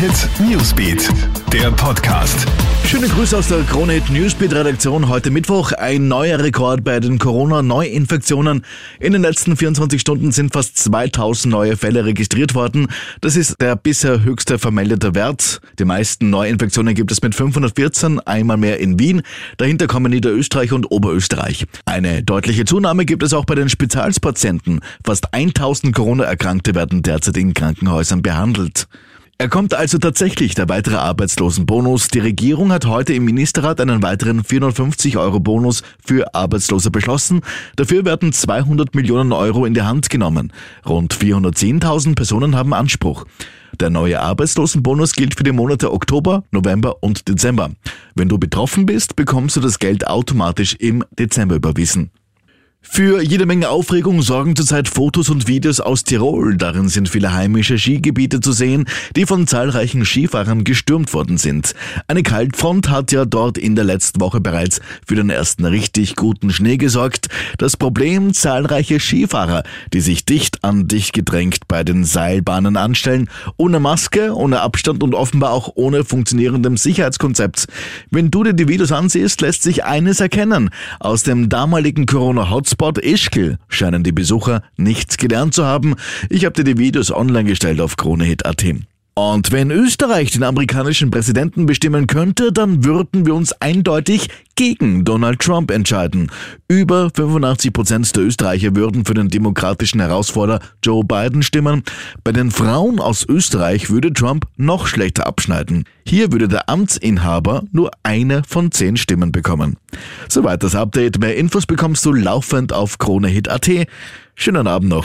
Hit Newsbeat, der Podcast. Schöne Grüße aus der Kronehit Newsbeat Redaktion. Heute Mittwoch ein neuer Rekord bei den Corona-Neuinfektionen. In den letzten 24 Stunden sind fast 2000 neue Fälle registriert worden. Das ist der bisher höchste vermeldete Wert. Die meisten Neuinfektionen gibt es mit 514, einmal mehr in Wien. Dahinter kommen Niederösterreich und Oberösterreich. Eine deutliche Zunahme gibt es auch bei den Spitalspatienten. Fast 1000 Corona-Erkrankte werden derzeit in Krankenhäusern behandelt. Er kommt also tatsächlich, der weitere Arbeitslosenbonus. Die Regierung hat heute im Ministerrat einen weiteren 450 Euro Bonus für Arbeitslose beschlossen. Dafür werden 200 Millionen Euro in die Hand genommen. Rund 410.000 Personen haben Anspruch. Der neue Arbeitslosenbonus gilt für die Monate Oktober, November und Dezember. Wenn du betroffen bist, bekommst du das Geld automatisch im Dezember überwiesen. Für jede Menge Aufregung sorgen zurzeit Fotos und Videos aus Tirol. Darin sind viele heimische Skigebiete zu sehen, die von zahlreichen Skifahrern gestürmt worden sind. Eine Kaltfront hat ja dort in der letzten Woche bereits für den ersten richtig guten Schnee gesorgt. Das Problem zahlreiche Skifahrer, die sich dicht an dicht gedrängt bei den Seilbahnen anstellen, ohne Maske, ohne Abstand und offenbar auch ohne funktionierendem Sicherheitskonzept. Wenn du dir die Videos ansiehst, lässt sich eines erkennen. Aus dem damaligen Corona-Hotspot Hotspot Ischgl scheinen die Besucher nichts gelernt zu haben. Ich habe dir die Videos online gestellt auf KroneHit.at. Und wenn Österreich den amerikanischen Präsidenten bestimmen könnte, dann würden wir uns eindeutig gegen Donald Trump entscheiden. Über 85 Prozent der Österreicher würden für den demokratischen Herausforderer Joe Biden stimmen. Bei den Frauen aus Österreich würde Trump noch schlechter abschneiden. Hier würde der Amtsinhaber nur eine von zehn Stimmen bekommen. Soweit das Update. Mehr Infos bekommst du laufend auf KroneHit.at. Schönen Abend noch.